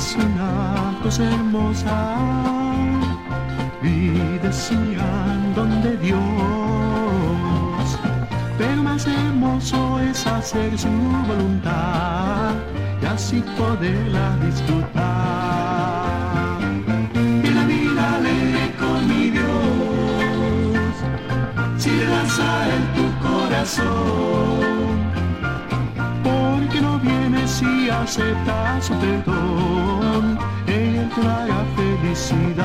es una cosa hermosa. Y decían donde Dios, pero más hermoso es hacer su voluntad y así poderla disfrutar. Y la vida alegre con mi Dios, si le das a él tu corazón si aceptas su perdón, Él traerá felicidad.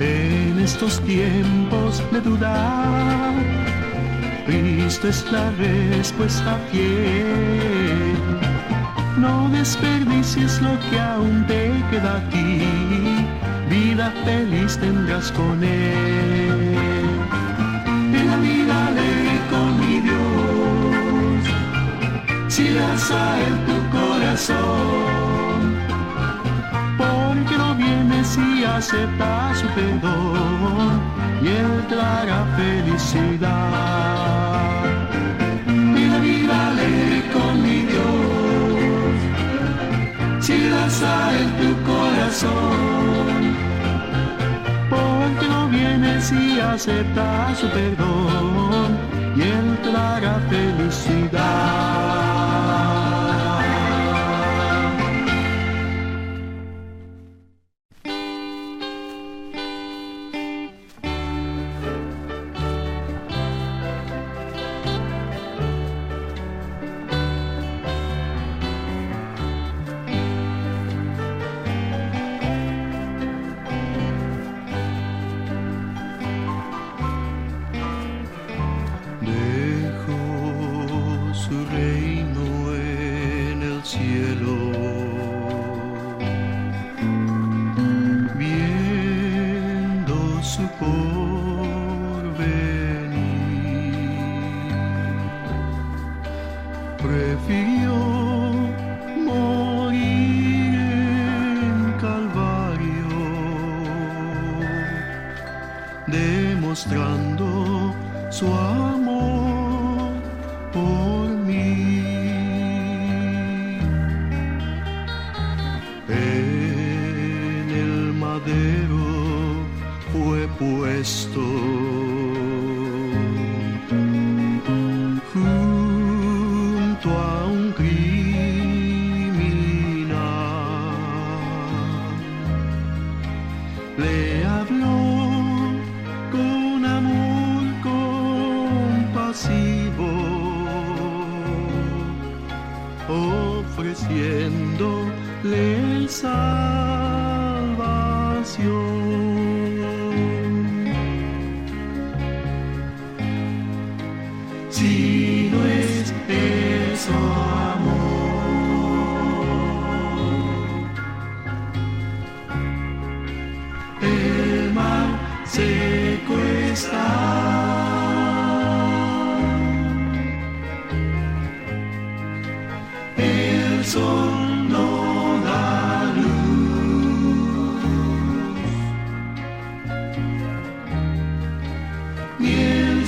En estos tiempos de dudar, Cristo es la respuesta fiel. No desperdicies lo que aún te queda aquí, vida feliz tendrás con Él la vida alegre con mi Dios, si das a él tu corazón, porque no vienes si aceptas su perdón y él traerá felicidad. Y la vida alegre con mi Dios, si das a él tu corazón si acepta su perdón y él traga felicidad.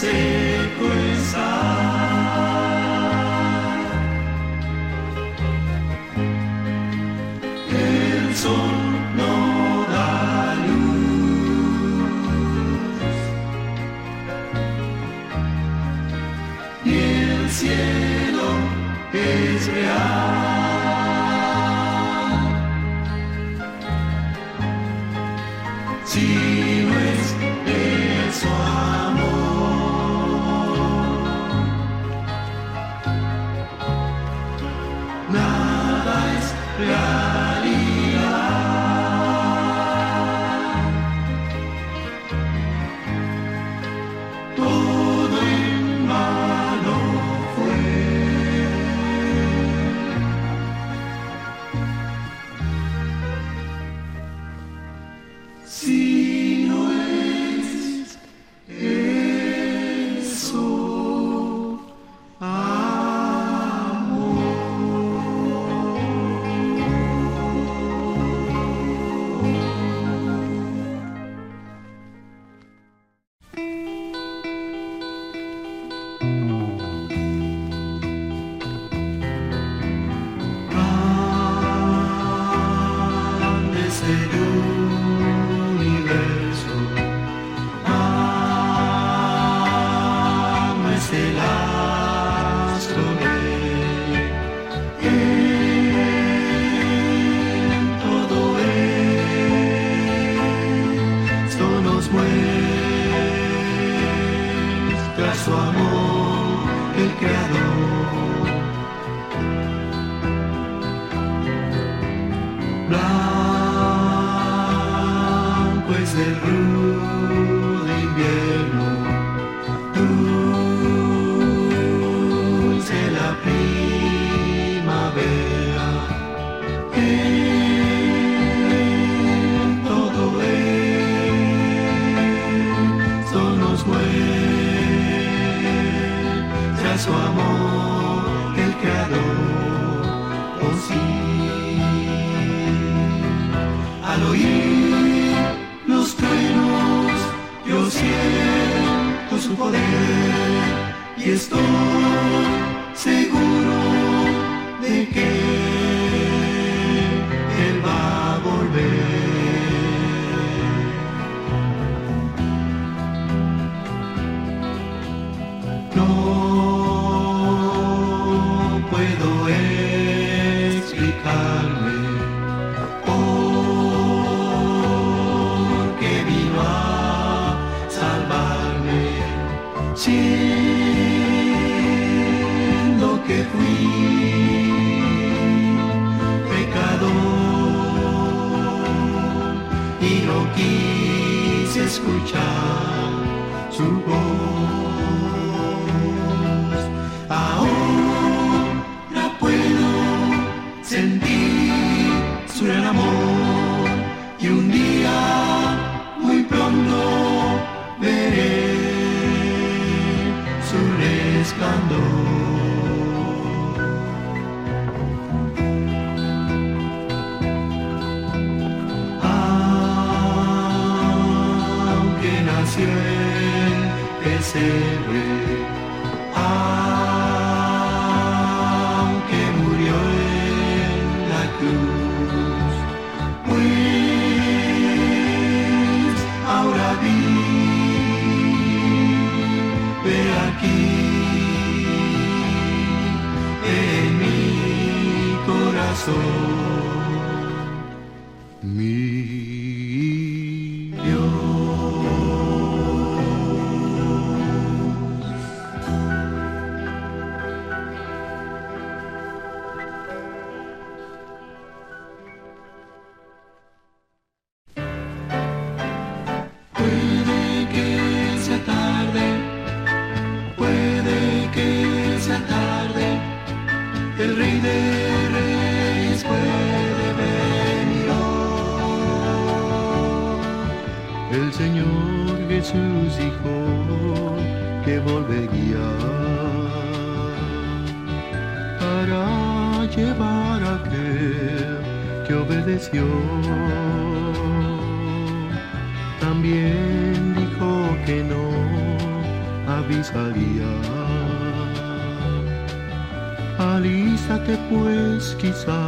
Se secuestrar el sol no da luz y el cielo es real. Sim. Blanco es el rudo invierno. Cristo. Aunque murió en la cruz, pues ahora vi, aquí en mi corazón. Señor Jesús, Hijo, que volvería para llevar a aquel que obedeció. También dijo que no avisaría. Alízate pues quizá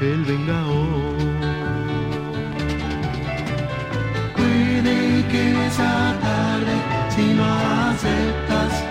el vengador que esa tarde, si no aceptas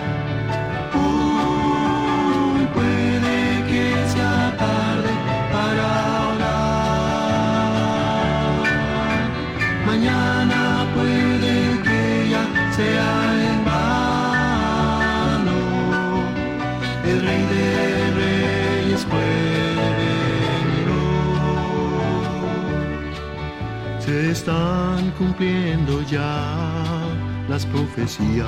se están cumpliendo ya las profecías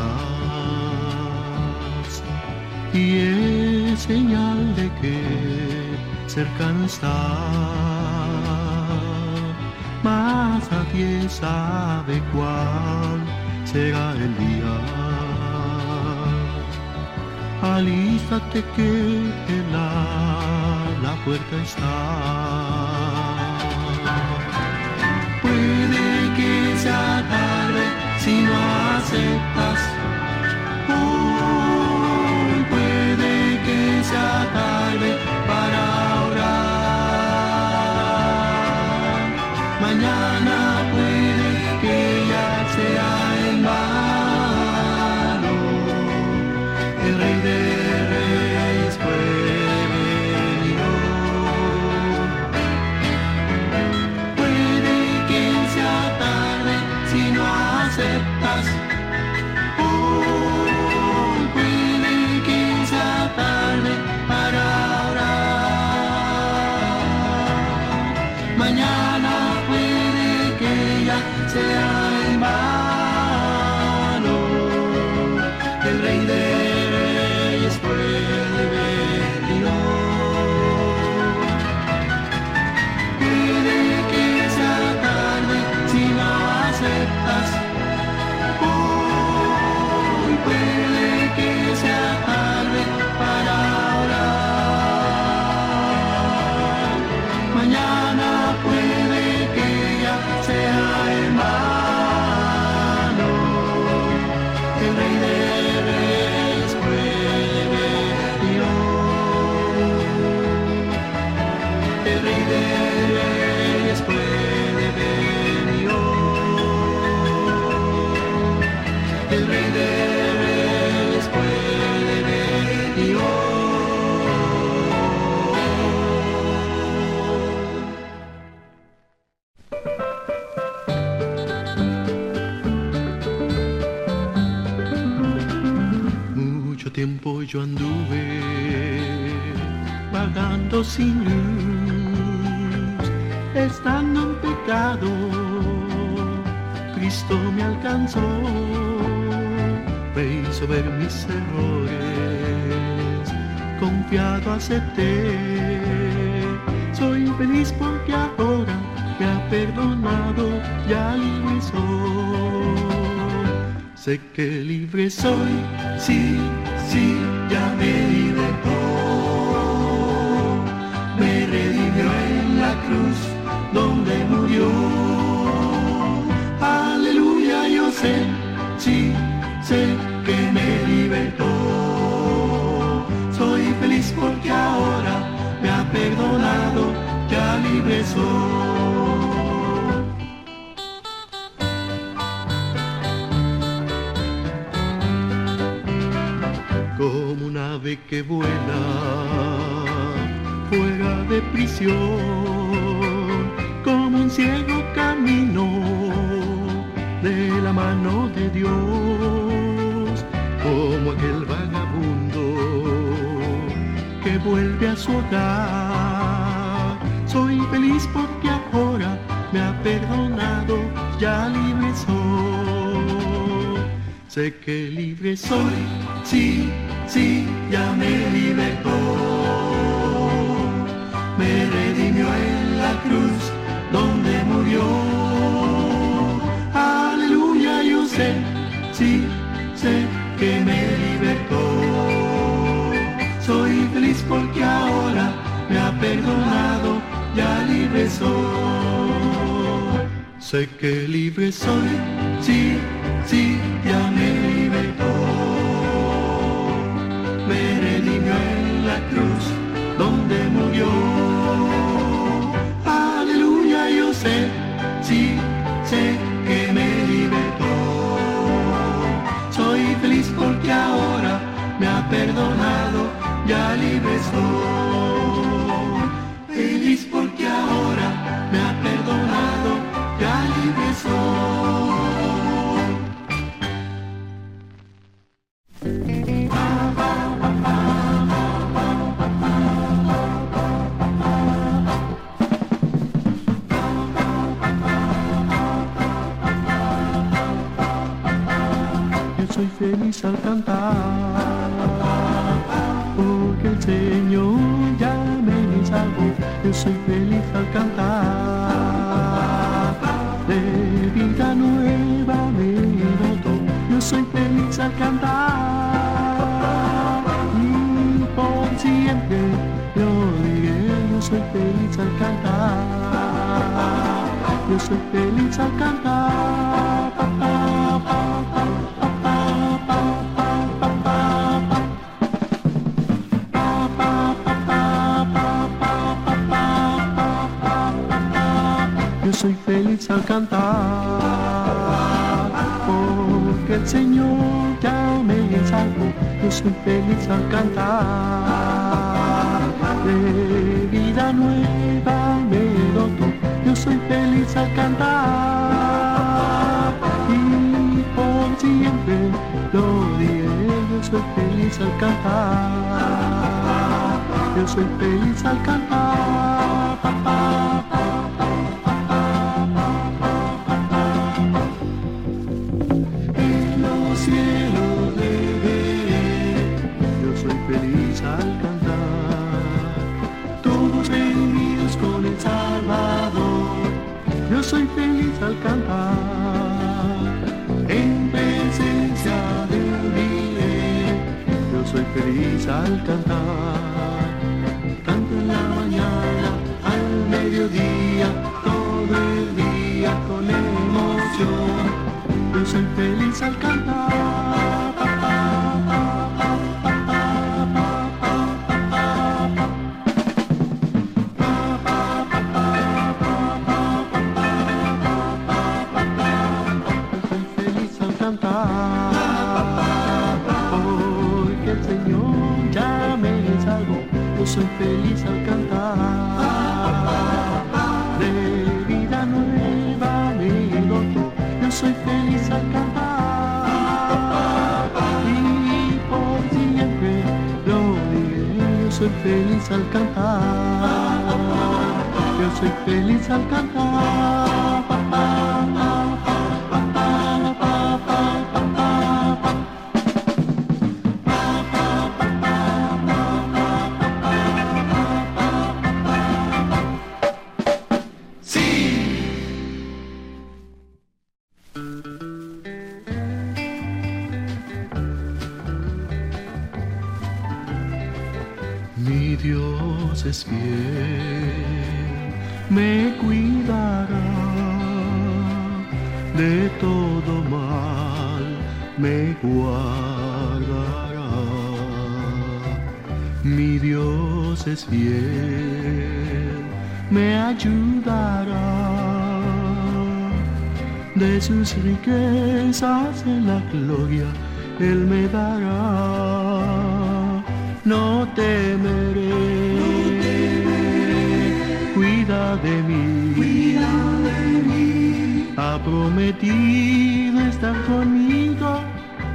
y es señal de que cercano está. Más nadie sabe cuál será el día. Alístate que en la puerta está. aceptas. Hoy puede que sea tarde. Sin luz, estando en pecado, Cristo me alcanzó, me hizo ver mis errores, confiado acepté, soy feliz porque ahora me ha perdonado, ya libre soy. Sé que libre soy, sí, sí, ya me ave que vuela fuera de prisión, como un ciego camino de la mano de Dios, como aquel vagabundo que vuelve a su hogar. Soy feliz porque ahora me ha perdonado, ya libre soy. Sé que libre soy, sí, sí, ya me libertó. Me redimió en la cruz donde murió. Aleluya, yo sé, sí, sé que me libertó. Soy feliz porque ahora me ha perdonado, ya libre soy. Sé que libre soy, sí, sí, ya me murió. Aleluya, yo sé, sí, sé que me libertó. Soy feliz porque ahora me ha perdonado, ya libre soy. Feliz porque ahora me ha perdonado, cantar, porque el Señor ya me salvó. Yo soy feliz al cantar, de vida nueva me dotó. Yo soy feliz al cantar, y por siempre lo diré. Yo soy feliz al cantar, yo soy feliz al cantar. Al cantar, en presencia de Dios. Yo soy feliz al cantar, canto en la mañana, al mediodía, todo el día con emoción. Yo soy feliz al cantar. feliz al cantar. De vida nueva me doto, yo soy feliz al cantar. Y por siempre lo diré, yo soy feliz al cantar. Yo soy feliz al cantar. Ha prometido estar conmigo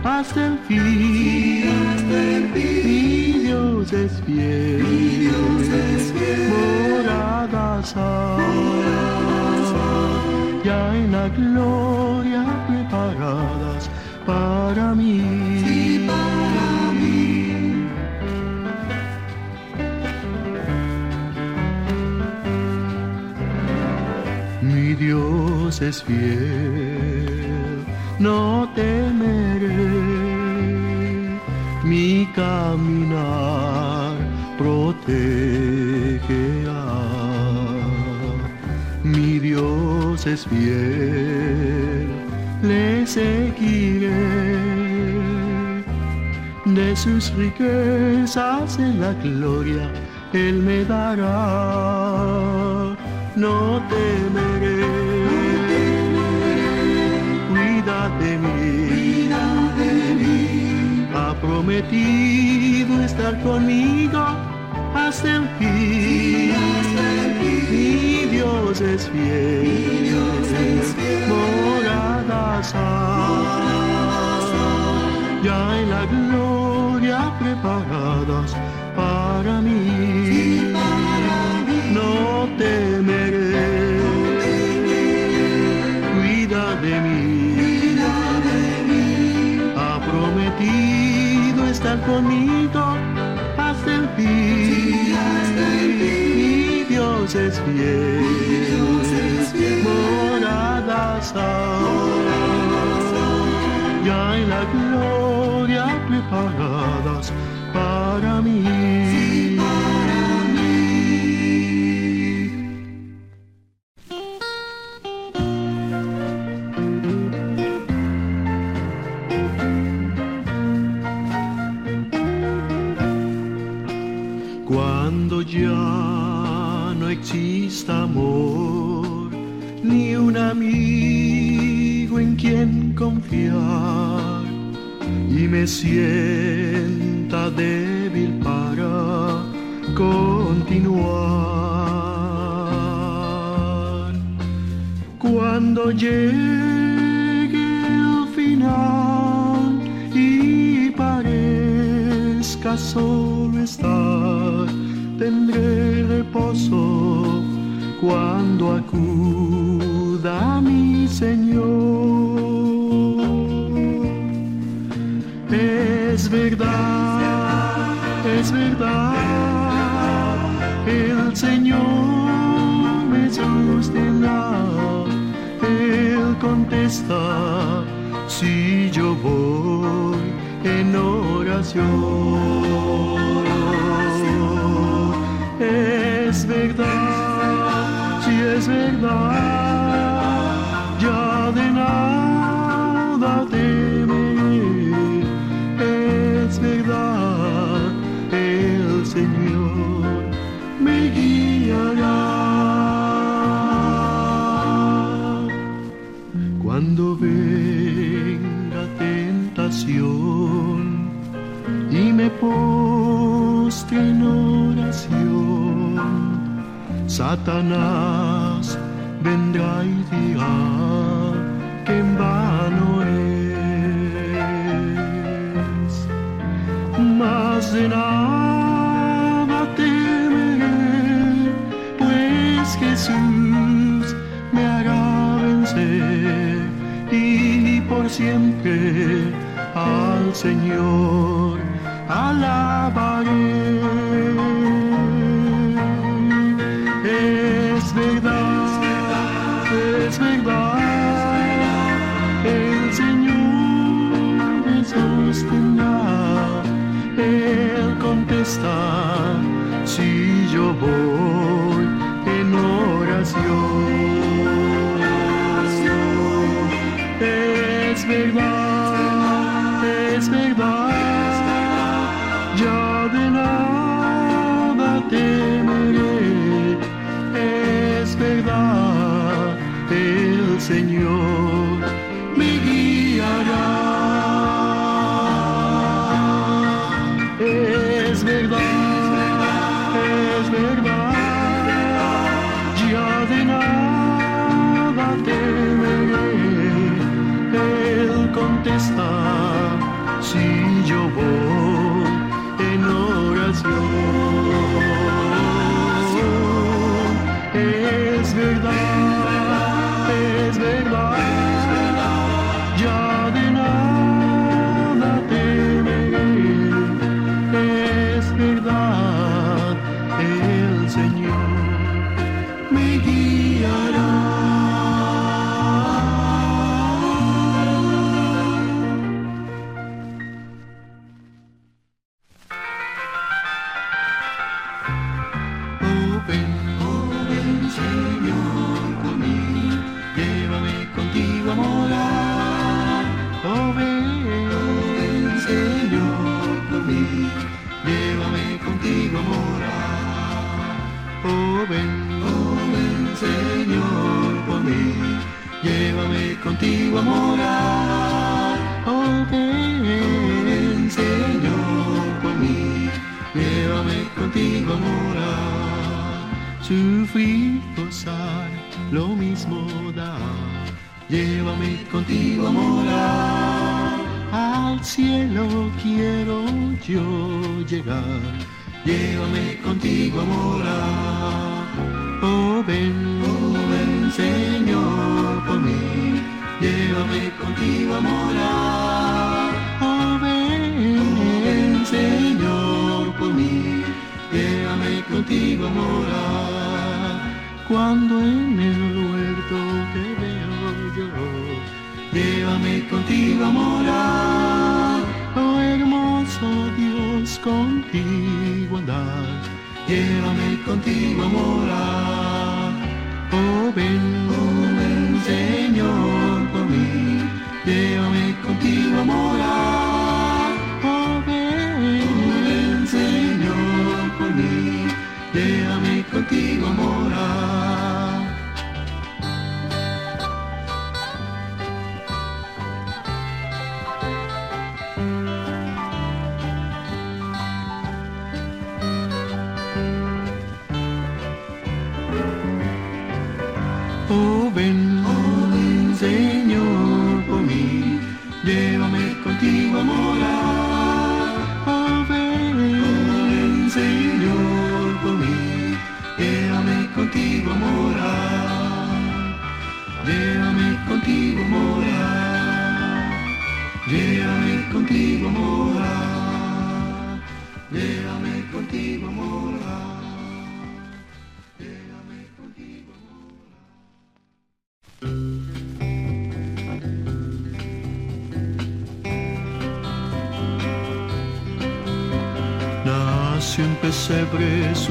hasta el fin, hasta el fin. mi Dios es fiel, Mi Dios es fiel. moradas hay, ya en la gloria preparadas para mí. Sí, para mí. Mi Dios es fiel, no temeré, mi caminar protegerá. Mi Dios es fiel, le seguiré de sus riquezas en la gloria, Él me dará. No temeré, prometido estar conmigo hasta el fin. Mi Dios es fiel, Dios es fiel. moradas hay, ya en la gloria preparadas para mí. Estar conmigo hasta el fin. Mi Dios es fiel, hay, ya en la gloria preparadas para mí. Es verdad, es verdad, el Señor me sostendrá, Él contesta si yo voy en oración. Es verdad, si es verdad, postre en oración, Satanás vendrá y dirá que en vano es. más de nada temeré, pues Jesús me hará vencer y por siempre al Señor alabaré. Es Es verdad, el Señor Cuando en el huerto te veo yo, llévame contigo a morar. Oh hermoso Dios, contigo andar. Llévame contigo a morar. Oh ven, oh ven Señor por mí. Llévame contigo a morar. Llévame contigo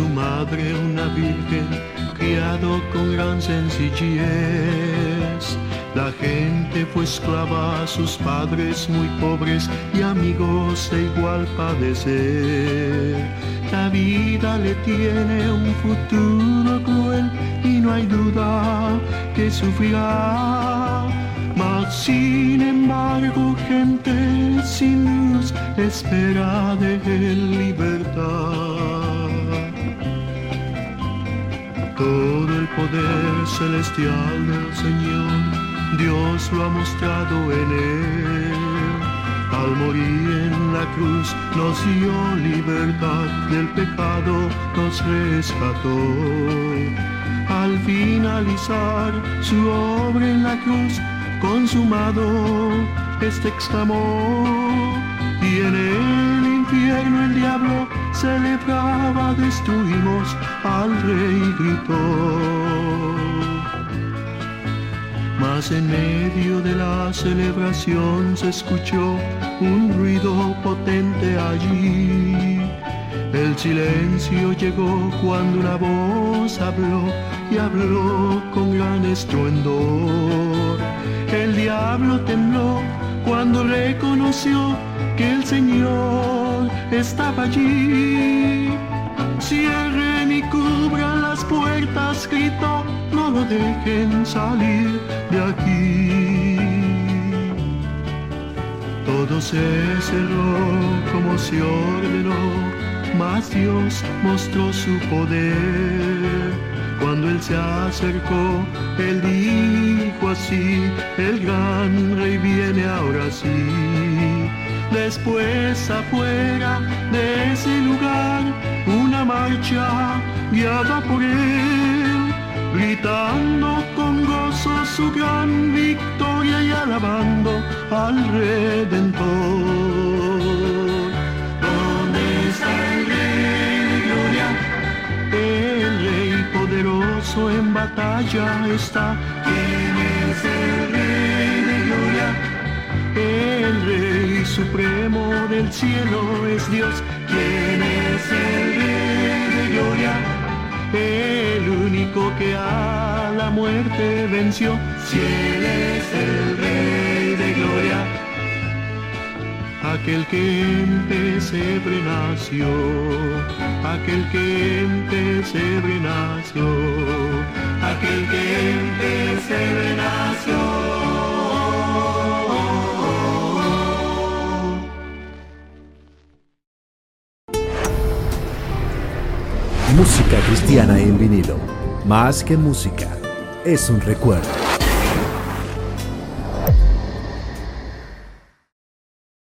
su madre, una virgen, criado con gran sencillez. La gente fue esclava a sus padres muy pobres y amigos de igual padecer. La vida le tiene un futuro cruel y no hay duda que sufrirá. Mas sin embargo, gente sin luz espera de él libertad. Todo el poder celestial del Señor, Dios lo ha mostrado en él. Al morir en la cruz nos dio libertad del pecado, nos rescató. al finalizar su obra en la cruz, consumado, este exclamó, y en el infierno el diablo celebraba, destruimos al rey gritó. Mas en medio de la celebración se escuchó un ruido potente allí. El silencio llegó cuando una voz habló y habló con gran estruendor. El diablo tembló cuando reconoció que el Señor estaba allí. Cierren y cubran las puertas, gritó, no lo dejen salir de aquí. Todo se cerró como se ordenó, mas Dios mostró su poder. Cuando Él se acercó, Él dijo así, el gran rey viene ahora sí. Después afuera de ese lugar, una marcha guiada por Él, gritando con gozo su gran victoria y alabando al Redentor. ¿Dónde está el Rey de Gloria? El Rey poderoso en batalla está. ¿Quién es el Rey de Gloria? Rey supremo del cielo es Dios. ¿Quién es el Rey de Gloria? El único que a la muerte venció. Si Él es el Rey de Gloria aquel que en pesebre nació, aquel que en pesebre nació, aquel que en pesebre nació. Música cristiana en vinilo. Más que música, es un recuerdo.